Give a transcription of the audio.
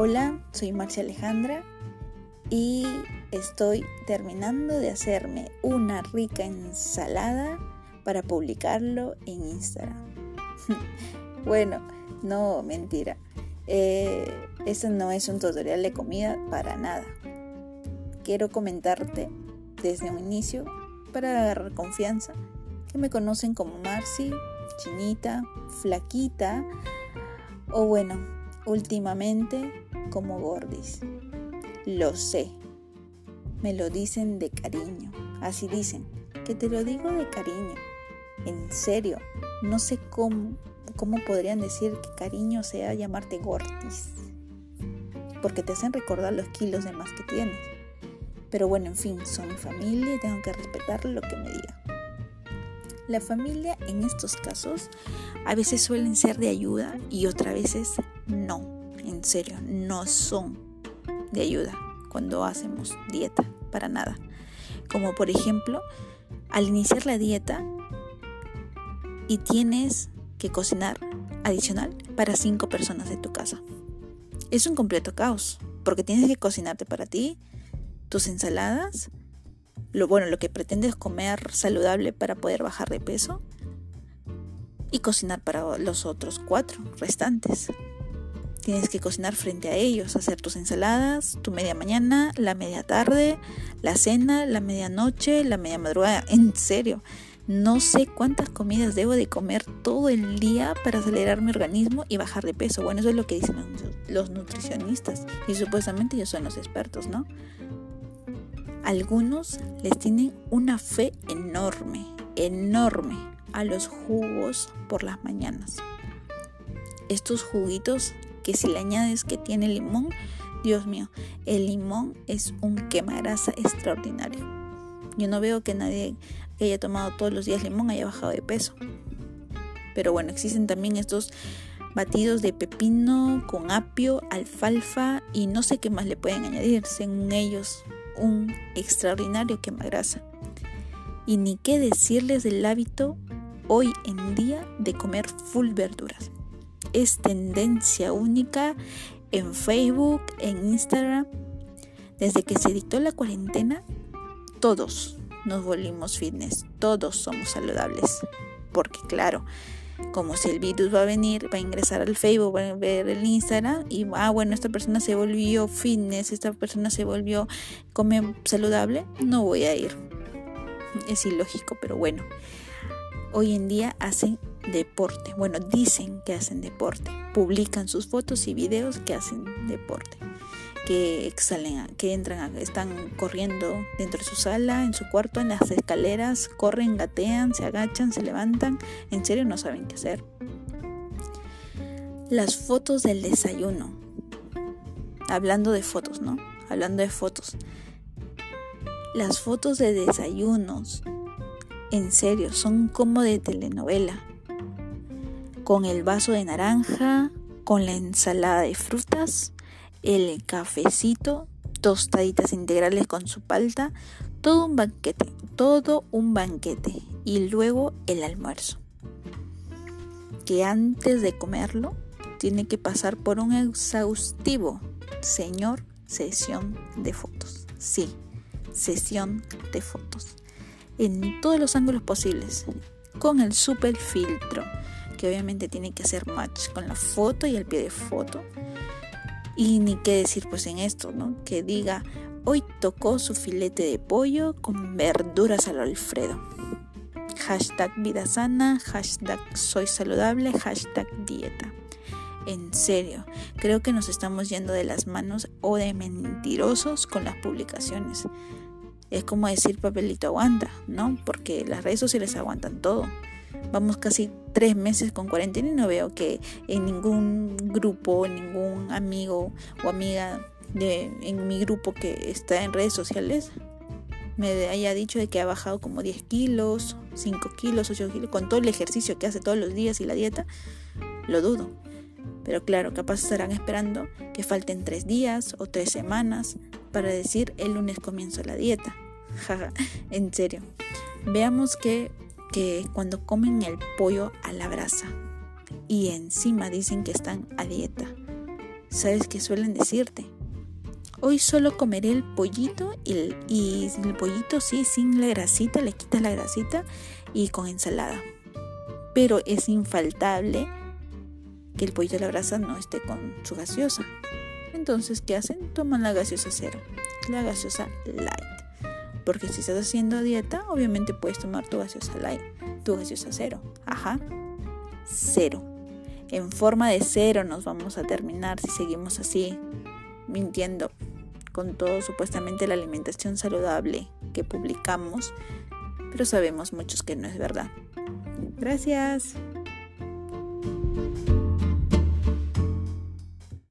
Hola, soy Marcia Alejandra y estoy terminando de hacerme una rica ensalada para publicarlo en Instagram. bueno, no, mentira. Eh, esto no es un tutorial de comida para nada. Quiero comentarte desde un inicio para agarrar confianza que me conocen como Marci, chinita, flaquita o bueno, últimamente como gordis. Lo sé. Me lo dicen de cariño. Así dicen, que te lo digo de cariño. En serio, no sé cómo, cómo podrían decir que cariño sea llamarte gordis. Porque te hacen recordar los kilos de más que tienes. Pero bueno, en fin, son mi familia y tengo que respetar lo que me digan. La familia en estos casos a veces suelen ser de ayuda y otras veces no. En serio, no son de ayuda cuando hacemos dieta, para nada. Como por ejemplo, al iniciar la dieta y tienes que cocinar adicional para cinco personas de tu casa. Es un completo caos, porque tienes que cocinarte para ti, tus ensaladas, lo bueno, lo que pretendes comer saludable para poder bajar de peso y cocinar para los otros cuatro restantes. Tienes que cocinar frente a ellos, hacer tus ensaladas, tu media mañana, la media tarde, la cena, la medianoche, la media madrugada. En serio, no sé cuántas comidas debo de comer todo el día para acelerar mi organismo y bajar de peso. Bueno, eso es lo que dicen los, nutricionistas y supuestamente ellos son los expertos, ¿no? Algunos les tienen una fe enorme, enorme a los jugos por las mañanas. Estos juguitos que si le añades que tiene limón, Dios mío, el limón es un quemagrasa extraordinario. Yo no veo que nadie que haya tomado todos los días limón haya bajado de peso. Pero bueno, existen también estos batidos de pepino con apio, alfalfa y no sé qué más le pueden añadir, según ellos un extraordinario quemagrasa. Y ni qué decirles del hábito hoy en día de comer full verduras. Es tendencia única en Facebook, en Instagram. Desde que se dictó la cuarentena, todos nos volvimos fitness, todos somos saludables. Porque claro, como si el virus va a venir, va a ingresar al Facebook, va a ver el Instagram y, ah, bueno, esta persona se volvió fitness, esta persona se volvió come saludable, no voy a ir. Es ilógico, pero bueno. Hoy en día hacen deporte, bueno, dicen que hacen deporte, publican sus fotos y videos que hacen deporte que exhalen, que entran, están corriendo dentro de su sala, en su cuarto, en las escaleras, corren, gatean, se agachan, se levantan, en serio no saben qué hacer. Las fotos del desayuno. Hablando de fotos, ¿no? Hablando de fotos. Las fotos de desayunos, en serio, son como de telenovela. Con el vaso de naranja, con la ensalada de frutas, el cafecito, tostaditas integrales con su palta, todo un banquete, todo un banquete y luego el almuerzo. Que antes de comerlo tiene que pasar por un exhaustivo, señor, sesión de fotos. Sí, sesión de fotos. En todos los ángulos posibles, con el super filtro, que obviamente tiene que hacer match con la foto y el pie de foto y ni qué decir pues en esto, ¿no? Que diga, hoy tocó su filete de pollo con verduras al Alfredo. Hashtag vida sana, hashtag soy saludable, hashtag dieta. En serio, creo que nos estamos yendo de las manos o de mentirosos con las publicaciones. Es como decir papelito aguanta, ¿no? Porque las redes sociales aguantan todo. Vamos casi tres meses con cuarentena y no veo que en ningún grupo, ningún amigo o amiga de, en mi grupo que está en redes sociales me haya dicho de que ha bajado como 10 kilos, 5 kilos, 8 kilos, con todo el ejercicio que hace todos los días y la dieta, lo dudo. Pero claro, capaz estarán esperando que falten 3 días o 3 semanas para decir el lunes comienzo la dieta. en serio. Veamos que que cuando comen el pollo a la brasa y encima dicen que están a dieta. ¿sabes qué suelen decirte? Hoy solo comeré el pollito y el, y el pollito sí, sin la grasita, le quitas la grasita y con ensalada. Pero es infaltable que el pollito de la grasa no esté con su gaseosa. Entonces, ¿qué hacen? Toman la gaseosa cero, la gaseosa light. Porque si estás haciendo dieta, obviamente puedes tomar tu gaseosa light, tu gaseosa cero. Ajá, cero. En forma de cero nos vamos a terminar si seguimos así, mintiendo con todo supuestamente la alimentación saludable que publicamos, pero sabemos muchos que no es verdad. Gracias.